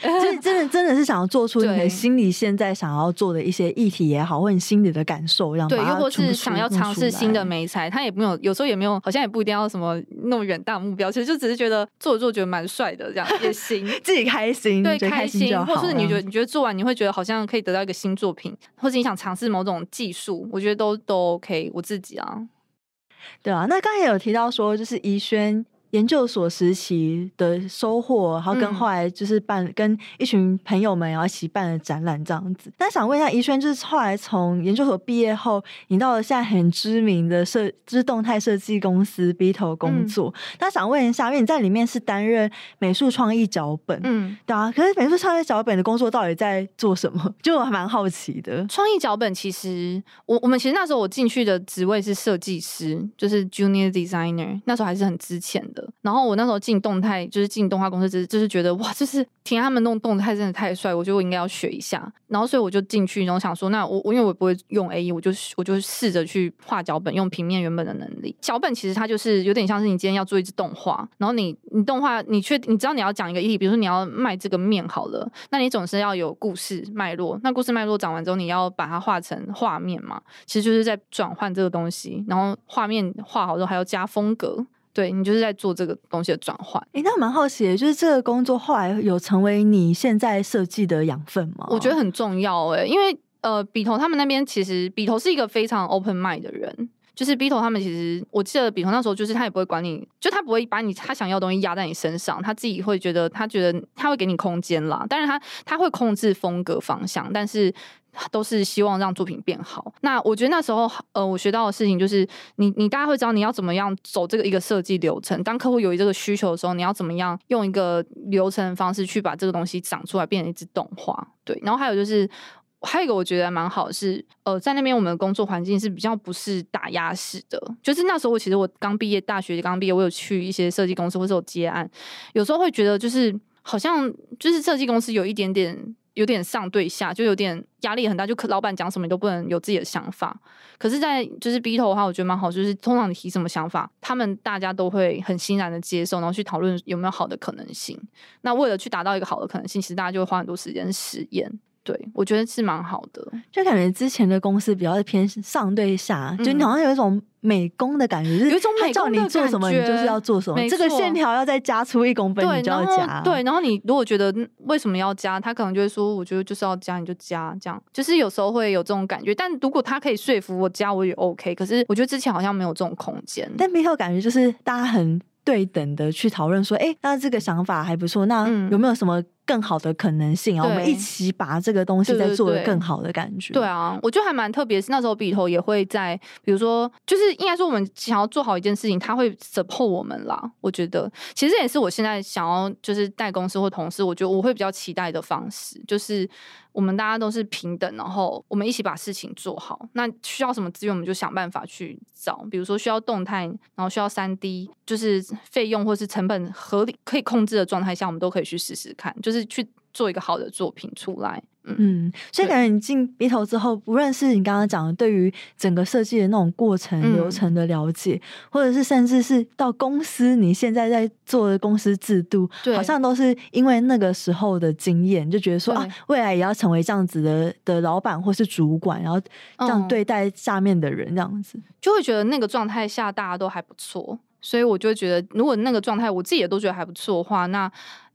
真 真的真的是想要做出你的心里现在想要做的一些议题也好，或者你心里的感受，让对，又或是想要尝试新的美材，他也没有，有时候也没有，好像也不一定要什么那么远大目标，其实就只是觉得做做觉得蛮帅的，这样也行，自己开心，对，开心，或是你觉得你觉得做完你会觉得好像可以得到一个新作品，或者你想尝试某种技术，我觉得都都 OK，我自己啊，对啊，那刚才也有提到说，就是怡萱。研究所时期的收获，然后跟后来就是办、嗯、跟一群朋友们然后一起办了展览这样子。那想问一下怡萱，就是后来从研究所毕业后，你到了现在很知名的设就是动态设计公司 BITO 工作。那、嗯、想问一下，因为你在里面是担任美术创意脚本，嗯，对啊。可是美术创意脚本的工作到底在做什么？就我还蛮好奇的。创意脚本其实我我们其实那时候我进去的职位是设计师，就是 Junior Designer，那时候还是很值钱的。然后我那时候进动态，就是进动画公司，就是就是觉得哇，就是听他们弄动态真的太帅，我觉得我应该要学一下。然后所以我就进去，然后想说，那我我因为我不会用 AE，我就我就试着去画脚本，用平面原本的能力。脚本其实它就是有点像是你今天要做一支动画，然后你你动画你确你知道你要讲一个议题，比如说你要卖这个面好了，那你总是要有故事脉络。那故事脉络讲完之后，你要把它画成画面嘛，其实就是在转换这个东西。然后画面画好之后还要加风格。对，你就是在做这个东西的转换。诶、欸，那蛮好奇的，就是这个工作后来有成为你现在设计的养分吗？我觉得很重要哎，因为呃，笔头他们那边其实笔头是一个非常 open mind 的人，就是笔头他们其实我记得笔头那时候就是他也不会管你，就他不会把你他想要的东西压在你身上，他自己会觉得他觉得他会给你空间啦，但是他他会控制风格方向，但是。都是希望让作品变好。那我觉得那时候，呃，我学到的事情就是你，你大家会知道你要怎么样走这个一个设计流程。当客户有这个需求的时候，你要怎么样用一个流程方式去把这个东西长出来，变成一支动画。对。然后还有就是，还有一个我觉得蛮好是，呃，在那边我们的工作环境是比较不是打压式的，就是那时候我其实我刚毕业，大学刚毕业，我有去一些设计公司或者有接案，有时候会觉得就是好像就是设计公司有一点点。有点上对下，就有点压力很大，就可老板讲什么你都不能有自己的想法。可是，在就是 B 头的话，我觉得蛮好，就是通常你提什么想法，他们大家都会很欣然的接受，然后去讨论有没有好的可能性。那为了去达到一个好的可能性，其实大家就会花很多时间实验。对，我觉得是蛮好的，就感觉之前的公司比较偏上对下，嗯、就你好像有一种美工的感觉，有一种美工的感觉，做什么你就是要做什么，这个线条要再加粗一公分，你就要加。对，然后你如果觉得为什么要加，他可能就会说，我觉得就是要加，你就加，这样就是有时候会有这种感觉。但如果他可以说服我加，我也 OK。可是我觉得之前好像没有这种空间，但背后感觉就是大家很。对等的去讨论说，哎，那这个想法还不错，那有没有什么更好的可能性啊？嗯、我们一起把这个东西再做的更好的感觉。对啊，我觉得还蛮特别。是那时候笔头也会在，比如说，就是应该说我们想要做好一件事情，他会 support 我们啦。我觉得其实也是我现在想要就是带公司或同事，我觉得我会比较期待的方式，就是。我们大家都是平等，然后我们一起把事情做好。那需要什么资源，我们就想办法去找。比如说需要动态，然后需要三 D，就是费用或是成本合理可以控制的状态下，我们都可以去试试看，就是去做一个好的作品出来。嗯，所以感觉你进 B 头之后，不论是你刚刚讲的对于整个设计的那种过程流程的了解，嗯、或者是甚至是到公司你现在在做的公司制度，对好像都是因为那个时候的经验，就觉得说啊，未来也要成为这样子的的老板或是主管，然后这样对待下面的人，这样子、嗯、就会觉得那个状态下大家都还不错，所以我就觉得，如果那个状态我自己也都觉得还不错的话，那。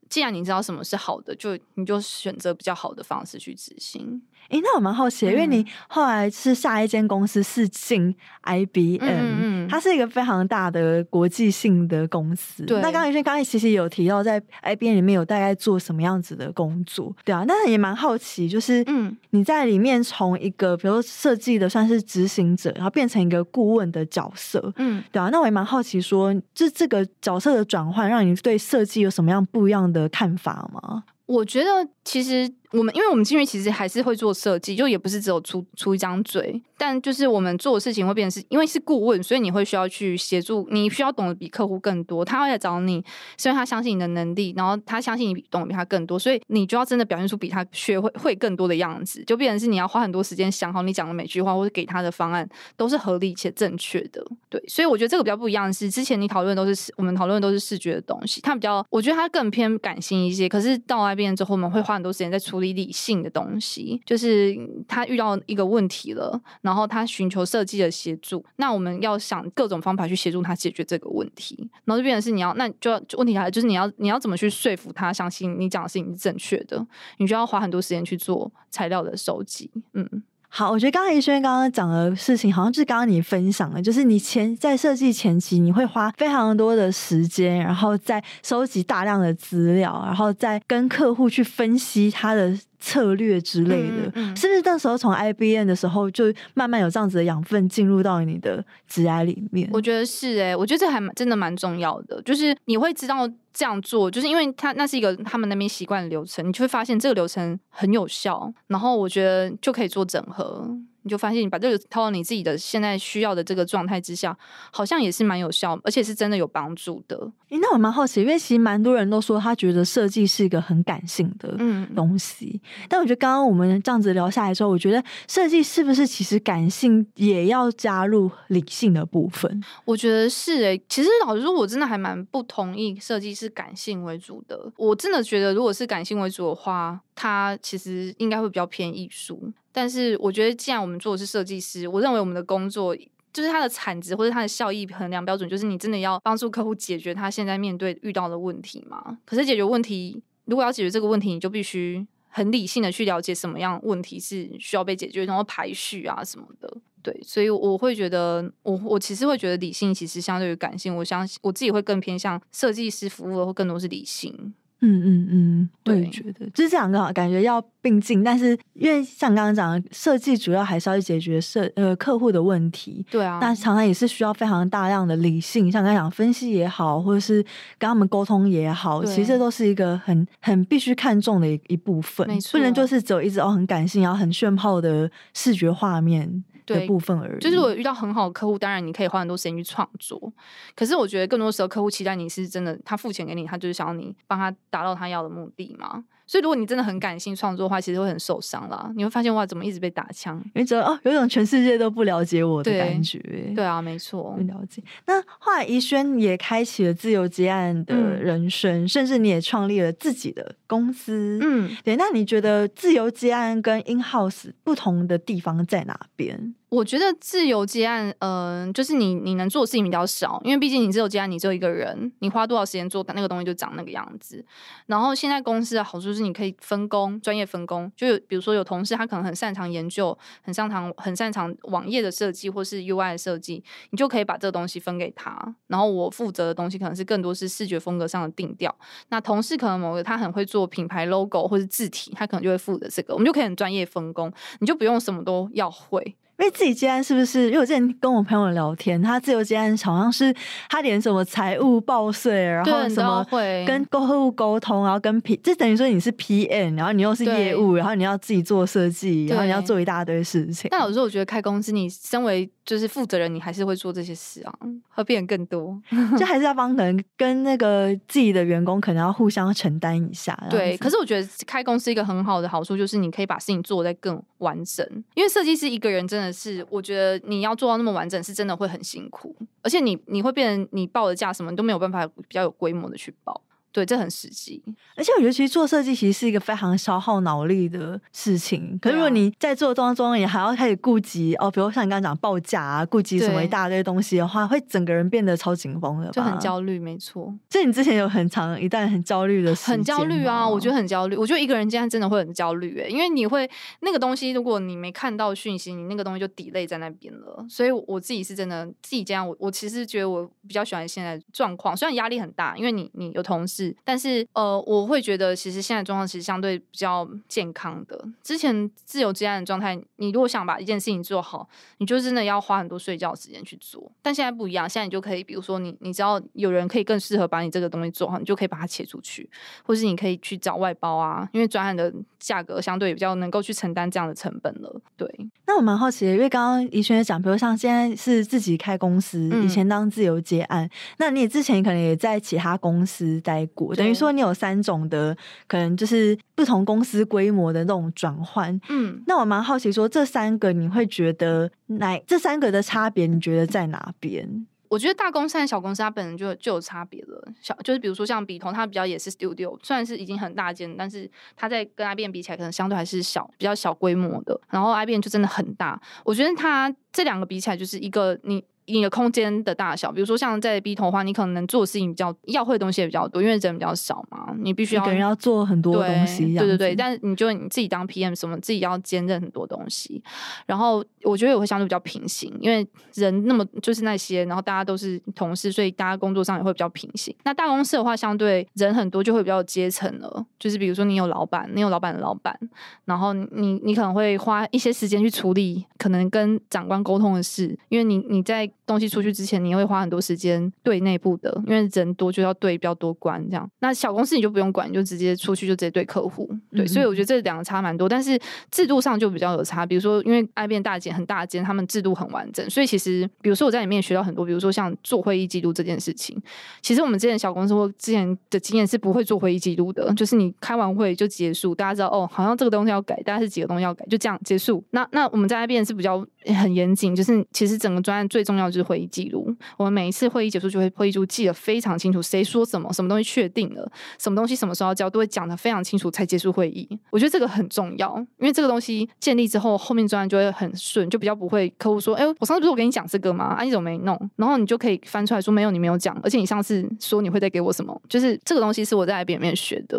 既然你知道什么是好的，就你就选择比较好的方式去执行。诶、欸，那我蛮好奇的，因为你后来是下一间公司是进 IBM，嗯，它是一个非常大的国际性的公司。对，那刚才因为刚才其实有提到在 IBM 里面有大概做什么样子的工作，对啊，那也蛮好奇，就是嗯，你在里面从一个比如说设计的算是执行者，然后变成一个顾问的角色，嗯，对啊，那我也蛮好奇说，这这个角色的转换，让你对设计有什么样不一样的看法吗？我觉得其实。我们因为我们金鱼其实还是会做设计，就也不是只有出出一张嘴，但就是我们做的事情会变成是，因为是顾问，所以你会需要去协助，你需要懂得比客户更多，他会来找你，所以他相信你的能力，然后他相信你懂得比他更多，所以你就要真的表现出比他学会会更多的样子，就变成是你要花很多时间想好你讲的每句话或者给他的方案都是合理且正确的，对，所以我觉得这个比较不一样的是，之前你讨论都是我们讨论都是视觉的东西，他比较我觉得他更偏感性一些，可是到那边之后，我们会花很多时间在处理理性的东西，就是他遇到一个问题了，然后他寻求设计的协助。那我们要想各种方法去协助他解决这个问题，然后就变成是你要，那就要问题来了，就是你要你要怎么去说服他相信你讲的事情是正确的？你就要花很多时间去做材料的收集。嗯，好，我觉得刚才怡轩刚刚讲的事情，好像就是刚刚你分享的，就是你前在设计前期，你会花非常多的时间，然后再收集大量的资料，然后再跟客户去分析他的。策略之类的，嗯嗯、是不是那时候从 IBM 的时候就慢慢有这样子的养分进入到你的职涯里面？我觉得是哎、欸，我觉得这还蛮真的蛮重要的，就是你会知道这样做，就是因为他那是一个他们那边习惯的流程，你就会发现这个流程很有效，然后我觉得就可以做整合。你就发现，你把这个套到你自己的现在需要的这个状态之下，好像也是蛮有效，而且是真的有帮助的。诶，那我蛮好奇，因为其实蛮多人都说他觉得设计是一个很感性的东西，嗯、但我觉得刚刚我们这样子聊下来之后，我觉得设计是不是其实感性也要加入理性的部分？我觉得是诶、欸，其实老实说，我真的还蛮不同意设计是感性为主的。我真的觉得，如果是感性为主的话，它其实应该会比较偏艺术。但是我觉得，既然我们做的是设计师，我认为我们的工作就是它的产值或者它的效益衡量标准，就是你真的要帮助客户解决他现在面对遇到的问题嘛。可是解决问题，如果要解决这个问题，你就必须很理性的去了解什么样问题是需要被解决，然后排序啊什么的。对，所以我会觉得，我我其实会觉得理性其实相对于感性，我相信我自己会更偏向设计师服务的会更多是理性。嗯嗯嗯，我也觉得，就是这两个感觉要并进，但是因为像刚刚讲的，设计主要还是要去解决设呃客户的问题，对啊，那常常也是需要非常大量的理性，像刚刚讲分析也好，或者是跟他们沟通也好，其实这都是一个很很必须看重的一一部分，没错，不能就是只有一直哦很感性，然后很炫炮的视觉画面。对部分而已，就是我遇到很好的客户，当然你可以花很多时间去创作。可是我觉得更多时候，客户期待你是真的，他付钱给你，他就是想要你帮他达到他要的目的嘛。所以，如果你真的很感性创作的话，其实会很受伤啦。你会发现哇，怎么一直被打枪？因为觉得哦，有一种全世界都不了解我的感觉。对，对啊，没错，不了解。那后来怡萱也开启了自由接案的人生，嗯、甚至你也创立了自己的公司。嗯，对。那你觉得自由接案跟 in house 不同的地方在哪边？我觉得自由接案，嗯、就是你你能做的事情比较少，因为毕竟你自由接案，你只有一个人，你花多少时间做那个东西就长那个样子。然后现在公司的好处是你可以分工，专业分工，就比如说有同事他可能很擅长研究，很擅长很擅长网页的设计或是 UI 的设计，你就可以把这个东西分给他。然后我负责的东西可能是更多是视觉风格上的定调。那同事可能某个他很会做品牌 logo 或是字体，他可能就会负责这个，我们就可以很专业分工，你就不用什么都要会。因为自己接案是不是？因为我之前跟我朋友聊天，他自由接案好像是他连什么财务报税，然后什么跟客户沟通，然后跟 P，就等于说你是 PM，然后你又是业务，然后你要自己做设计，然后你要做一大堆事情。但有时候我觉得开公司，你身为就是负责人，你还是会做这些事啊，会变更多，就还是要帮人跟那个自己的员工可能要互相承担一下。对，可是我觉得开公司一个很好的好处就是你可以把事情做得更完整，因为设计师一个人真的。是，我觉得你要做到那么完整，是真的会很辛苦，而且你你会变成你报的价什么，你都没有办法比较有规模的去报。对，这很实际，而且我觉得其实做设计其实是一个非常消耗脑力的事情。可是如果你在做当中，也还要开始顾及哦，比如像你刚刚讲报价啊，顾及什么一大堆东西的话，会整个人变得超紧绷的，就很焦虑。没错，就你之前有很长一段很焦虑的时间，很焦虑啊，我觉得很焦虑。我觉得一个人这样真的会很焦虑哎，因为你会那个东西，如果你没看到讯息，你那个东西就 delay 在那边了。所以我自己是真的自己这样，我我其实觉得我比较喜欢现在状况，虽然压力很大，因为你你有同事，但是呃。呃，我会觉得其实现在状况其实相对比较健康的。之前自由接案的状态，你如果想把一件事情做好，你就真的要花很多睡觉时间去做。但现在不一样，现在你就可以，比如说你，你知道有人可以更适合把你这个东西做好，你就可以把它切出去，或是你可以去找外包啊，因为专案的价格相对比较能够去承担这样的成本了。对，那我蛮好奇的，因为刚刚怡轩也讲，比如像现在是自己开公司，以前当自由接案，嗯、那你之前可能也在其他公司待过，等于说你有。三种的可能就是不同公司规模的那种转换，嗯，那我蛮好奇说这三个你会觉得哪这三个的差别？你觉得在哪边？我觉得大公司和小公司它本身就就有差别了。小就是比如说像比同，它比较也是 studio，虽然是已经很大间，但是它在跟 IBM 比起来，可能相对还是小，比较小规模的。然后 IBM 就真的很大，我觉得它这两个比起来，就是一个你。你的空间的大小，比如说像在 B 头的话，你可能能做的事情比较要会的东西也比较多，因为人比较少嘛，你必须要给人要做很多东西。对对对，但是你就你自己当 PM 什么，自己要兼任很多东西。然后我觉得也会相对比较平行，因为人那么就是那些，然后大家都是同事，所以大家工作上也会比较平行。那大公司的话，相对人很多，就会比较有阶层了。就是比如说你有老板，你有老板的老板，然后你你可能会花一些时间去处理可能跟长官沟通的事，因为你你在东西出去之前。你会花很多时间对内部的，因为人多就要对比较多关这样。那小公司你就不用管，你就直接出去就直接对客户。对，嗯、所以我觉得这两个差蛮多，但是制度上就比较有差。比如说，因为 IBM 大间很大间，他们制度很完整，所以其实比如说我在里面学到很多，比如说像做会议记录这件事情，其实我们之前小公司或之前的经验是不会做会议记录的，就是你开完会就结束，大家知道哦，好像这个东西要改，大概是几个东西要改，就这样结束。那那我们在 IBM 是比较很严谨，就是其实整个专案最重要就是会议记录。我们每一次会议结束，就会会议记录记得非常清楚，谁说什么，什么东西确定了，什么东西什么时候交，都会讲得非常清楚才结束会议。我觉得这个很重要，因为这个东西建立之后，后面专案就会很顺，就比较不会客户说：“哎，我上次不是我跟你讲这个吗？啊，你怎么没弄？”然后你就可以翻出来说：“没有，你没有讲。”而且你上次说你会再给我什么，就是这个东西是我在 ib 里面学的。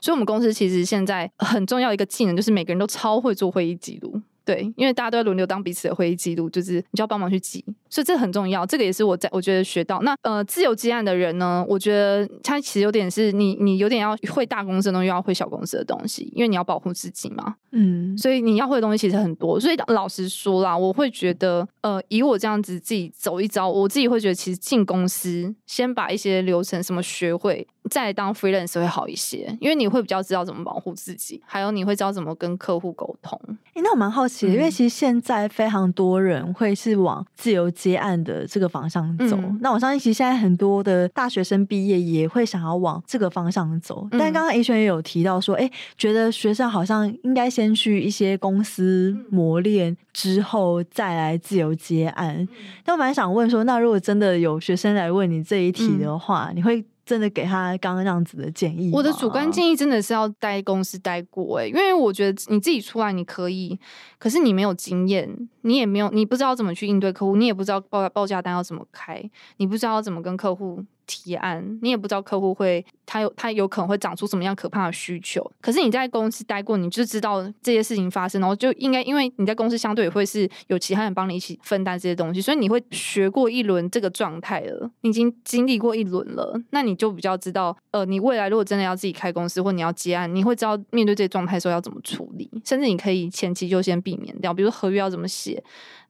所以，我们公司其实现在很重要一个技能，就是每个人都超会做会议记录。对，因为大家都在轮流当彼此的会议记录，就是你就要帮忙去记，所以这很重要。这个也是我在我觉得学到。那呃，自由接案的人呢，我觉得他其实有点是你你有点要会大公司的东西，又要会小公司的东西，因为你要保护自己嘛。嗯，所以你要会的东西其实很多。所以老实说啦，我会觉得呃，以我这样子自己走一遭，我自己会觉得其实进公司先把一些流程什么学会，再当 freelance 会好一些，因为你会比较知道怎么保护自己，还有你会知道怎么跟客户沟通。哎、欸，那我蛮好奇的，因为其实现在非常多人会是往自由接案的这个方向走。嗯、那我相信，其实现在很多的大学生毕业也会想要往这个方向走。嗯、但刚刚 A 璇也有提到说，哎、欸，觉得学生好像应该先去一些公司磨练，之后再来自由接案。嗯、但我蛮想问说，那如果真的有学生来问你这一题的话，嗯、你会？真的给他刚刚那样子的建议，我的主观建议真的是要待公司待过诶、因为我觉得你自己出来你可以，可是你没有经验，你也没有，你不知道怎么去应对客户，你也不知道报报价单要怎么开，你不知道怎么跟客户。提案，你也不知道客户会，他有他有可能会长出什么样可怕的需求。可是你在公司待过，你就知道这些事情发生，然后就应该，因为你在公司相对也会是有其他人帮你一起分担这些东西，所以你会学过一轮这个状态了，你已经经历过一轮了，那你就比较知道，呃，你未来如果真的要自己开公司或你要接案，你会知道面对这些状态的时候要怎么处理，甚至你可以前期就先避免掉，比如合约要怎么写，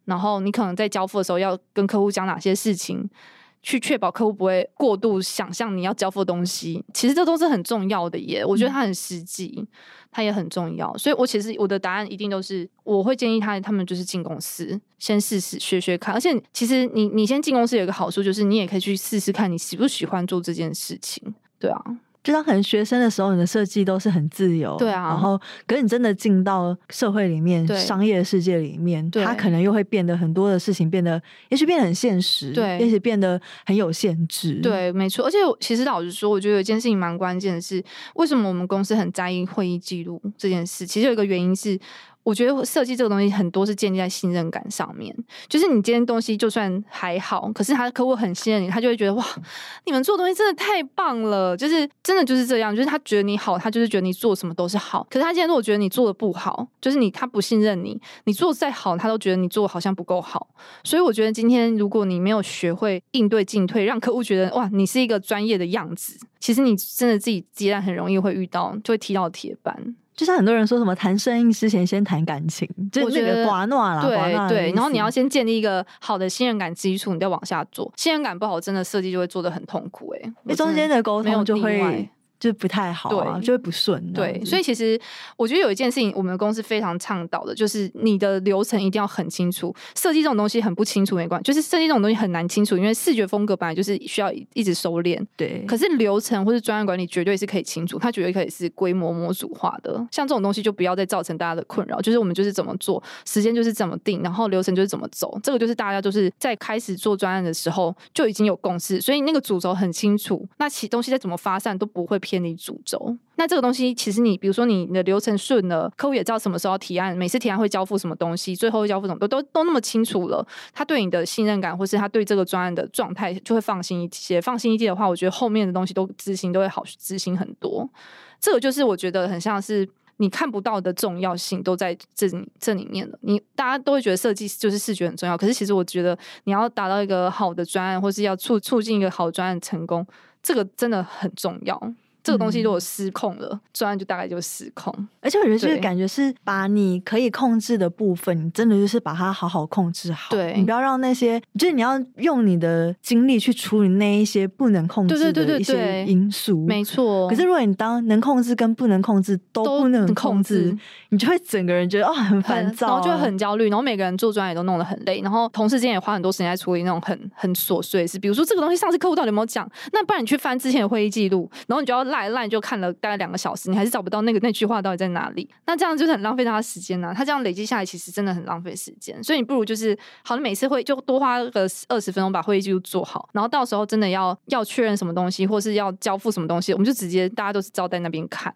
然后你可能在交付的时候要跟客户讲哪些事情。去确保客户不会过度想象你要交付的东西，其实这都是很重要的耶。我觉得它很实际，它也很重要。所以我其实我的答案一定都是，我会建议他他们就是进公司先试试学学看。而且其实你你先进公司有一个好处，就是你也可以去试试看你喜不喜欢做这件事情。对啊。就当可能学生的时候，你的设计都是很自由，对啊。然后，可是你真的进到社会里面，对商业世界里面，它可能又会变得很多的事情变得，也许变得很现实，对，也许变得很有限制。对，没错。而且，其实老实说，我觉得有一件事情蛮关键的是，为什么我们公司很在意会议记录这件事？其实有一个原因是。我觉得设计这个东西很多是建立在信任感上面，就是你今天东西就算还好，可是他的客户很信任你，他就会觉得哇，你们做的东西真的太棒了，就是真的就是这样，就是他觉得你好，他就是觉得你做什么都是好。可是他今天如果觉得你做的不好，就是你他不信任你，你做再好，他都觉得你做的好像不够好。所以我觉得今天如果你没有学会应对进退，让客户觉得哇，你是一个专业的样子，其实你真的自己接案很容易会遇到，就会踢到铁板。就像很多人说什么谈生意之前先谈感情，我觉得寡暖啦，对对，然后你要先建立一个好的信任感基础，你再往下做。信任感不好，真的设计就会做的很痛苦哎、欸，因为中间的沟通就会。就不太好啊，对就会不顺。对，所以其实我觉得有一件事情，我们的公司非常倡导的，就是你的流程一定要很清楚。设计这种东西很不清楚没关系，就是设计这种东西很难清楚，因为视觉风格本来就是需要一直收敛。对，可是流程或是专案管理绝对是可以清楚，它绝对可以是规模模组化的。像这种东西就不要再造成大家的困扰，就是我们就是怎么做，时间就是怎么定，然后流程就是怎么走。这个就是大家就是在开始做专案的时候就已经有共识，所以那个主轴很清楚，那其东西再怎么发散都不会偏离主轴，那这个东西其实你比如说你你的流程顺了，客户也知道什么时候要提案，每次提案会交付什么东西，最后会交付什么都都都那么清楚了，他对你的信任感或是他对这个专案的状态就会放心一些。放心一些的话，我觉得后面的东西都执行都会好执行很多。这个就是我觉得很像是你看不到的重要性都在这里这里面了。你大家都会觉得设计就是视觉很重要，可是其实我觉得你要达到一个好的专案，或是要促促进一个好专案成功。这个真的很重要，这个东西如果失控了，专案、嗯、就大概就失控。而且我觉得这个感觉是把你可以控制的部分，你真的就是把它好好控制好。对，你不要让那些，就是你要用你的精力去处理那一些不能控制的一些因素。没错。可是如果你当能控制跟不能控制都不能控制，控制你就会整个人觉得哦很烦躁，然后就会很焦虑，然后每个人做专案也都弄得很累，然后同事之间也花很多时间在处理那种很很琐碎的事，比如说这个东西上次客户到底有没有讲？那不然你去。翻之前的会议记录，然后你就要赖赖，就看了大概两个小时，你还是找不到那个那句话到底在哪里。那这样就是很浪费他的时间呐、啊。他这样累积下来，其实真的很浪费时间。所以你不如就是，好，你每次会就多花个二十分钟把会议记录做好，然后到时候真的要要确认什么东西，或是要交付什么东西，我们就直接大家都是照在那边看，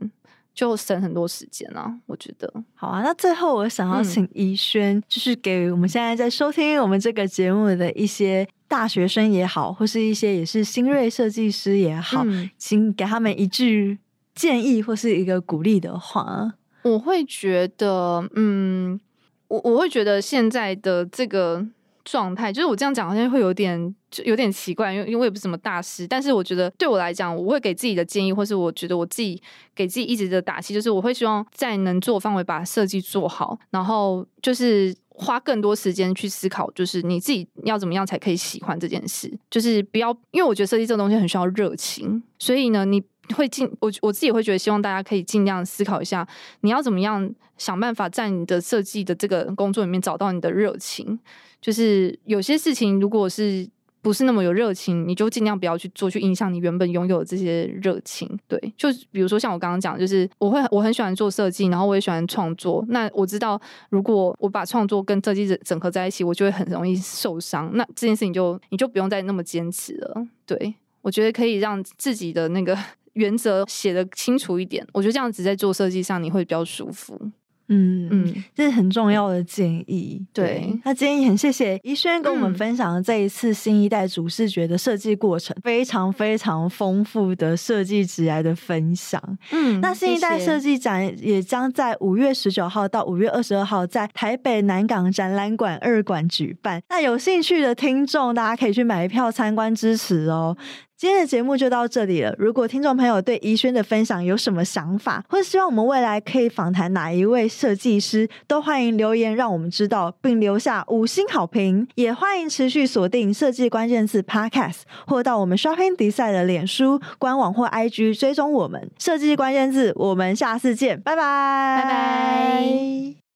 就省很多时间啊。我觉得好啊。那最后我想要请怡萱，嗯、就是给我们现在在收听我们这个节目的一些。大学生也好，或是一些也是新锐设计师也好，嗯、请给他们一句建议或是一个鼓励的话。我会觉得，嗯，我我会觉得现在的这个状态，就是我这样讲好像会有点就有点奇怪，因为因为我也不是什么大师，但是我觉得对我来讲，我会给自己的建议，或是我觉得我自己给自己一直的打气，就是我会希望在能做范围把设计做好，然后就是。花更多时间去思考，就是你自己要怎么样才可以喜欢这件事，就是不要，因为我觉得设计这个东西很需要热情，所以呢，你会尽我我自己会觉得，希望大家可以尽量思考一下，你要怎么样想办法在你的设计的这个工作里面找到你的热情，就是有些事情如果是。不是那么有热情，你就尽量不要去做，去影响你原本拥有的这些热情。对，就比如说像我刚刚讲，就是我会我很喜欢做设计，然后我也喜欢创作。那我知道，如果我把创作跟设计整整合在一起，我就会很容易受伤。那这件事情就你就不用再那么坚持了。对，我觉得可以让自己的那个原则写的清楚一点。我觉得这样子在做设计上你会比较舒服。嗯嗯，这是很重要的建议。对，那今天也很谢谢怡萱跟我们分享的这一次新一代主视觉的设计过程，非常非常丰富的设计职来的分享。嗯，那新一代设计展也将在五月十九号到五月二十二号在台北南港展览馆二馆举办。那有兴趣的听众，大家可以去买票参观支持哦。今天的节目就到这里了。如果听众朋友对怡萱的分享有什么想法，或者希望我们未来可以访谈哪一位设计师，都欢迎留言让我们知道，并留下五星好评。也欢迎持续锁定设计关键字 Podcast，或到我们 Shopping Design 的脸书官网或 IG 追踪我们设计关键字。我们下次见，拜拜，拜拜。